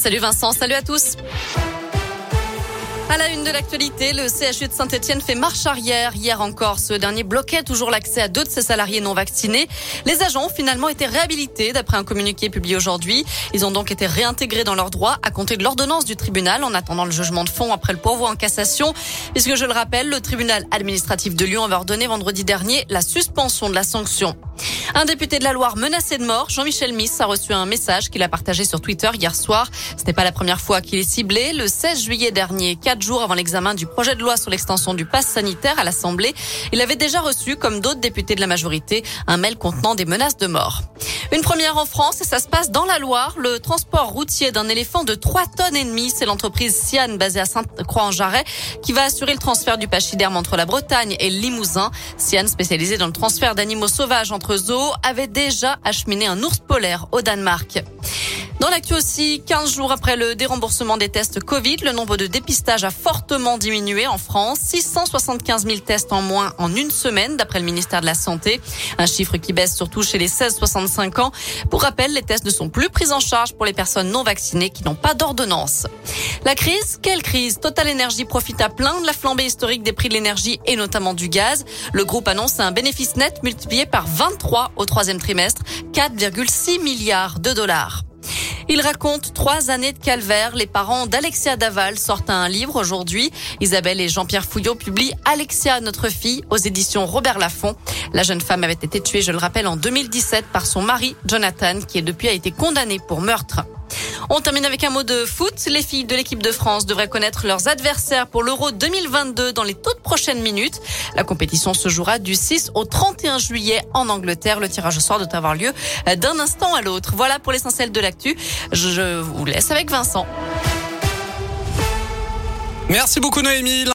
Salut Vincent, salut à tous. À la une de l'actualité, le CHU de Saint-Etienne fait marche arrière. Hier encore, ce dernier bloquait toujours l'accès à deux de ses salariés non vaccinés. Les agents ont finalement été réhabilités d'après un communiqué publié aujourd'hui. Ils ont donc été réintégrés dans leurs droits à compter de l'ordonnance du tribunal en attendant le jugement de fond après le pourvoi en cassation. Puisque je le rappelle, le tribunal administratif de Lyon avait ordonné vendredi dernier la suspension de la sanction. Un député de la Loire menacé de mort, Jean-Michel Miss, a reçu un message qu'il a partagé sur Twitter hier soir. Ce n'est pas la première fois qu'il est ciblé. Le 16 juillet dernier, quatre jours avant l'examen du projet de loi sur l'extension du pass sanitaire à l'Assemblée, il avait déjà reçu, comme d'autres députés de la majorité, un mail contenant des menaces de mort. Une première en France et ça se passe dans la Loire. Le transport routier d'un éléphant de 3 tonnes et demie, c'est l'entreprise Sian basée à Sainte-Croix-en-Jarret qui va assurer le transfert du pachyderme entre la Bretagne et le Limousin. Sian, spécialisé dans le transfert d'animaux sauvages entre zoos, avait déjà acheminé un ours polaire au Danemark. Dans l'actu aussi, 15 jours après le déremboursement des tests Covid, le nombre de dépistages a fortement diminué en France. 675 000 tests en moins en une semaine, d'après le ministère de la Santé. Un chiffre qui baisse surtout chez les 16-65 ans. Pour rappel, les tests ne sont plus pris en charge pour les personnes non vaccinées qui n'ont pas d'ordonnance. La crise, quelle crise? Total Energy profite à plein de la flambée historique des prix de l'énergie et notamment du gaz. Le groupe annonce un bénéfice net multiplié par 23 au troisième trimestre, 4,6 milliards de dollars. Il raconte trois années de calvaire. Les parents d'Alexia Daval sortent un livre aujourd'hui. Isabelle et Jean-Pierre Fouillot publient Alexia, notre fille, aux éditions Robert Laffont. La jeune femme avait été tuée, je le rappelle, en 2017 par son mari, Jonathan, qui depuis a été condamné pour meurtre. On termine avec un mot de foot. Les filles de l'équipe de France devraient connaître leurs adversaires pour l'Euro 2022 dans les toutes prochaines minutes. La compétition se jouera du 6 au 31 juillet en Angleterre. Le tirage au sort doit avoir lieu d'un instant à l'autre. Voilà pour l'essentiel de l'actu. Je vous laisse avec Vincent. Merci beaucoup Noémie.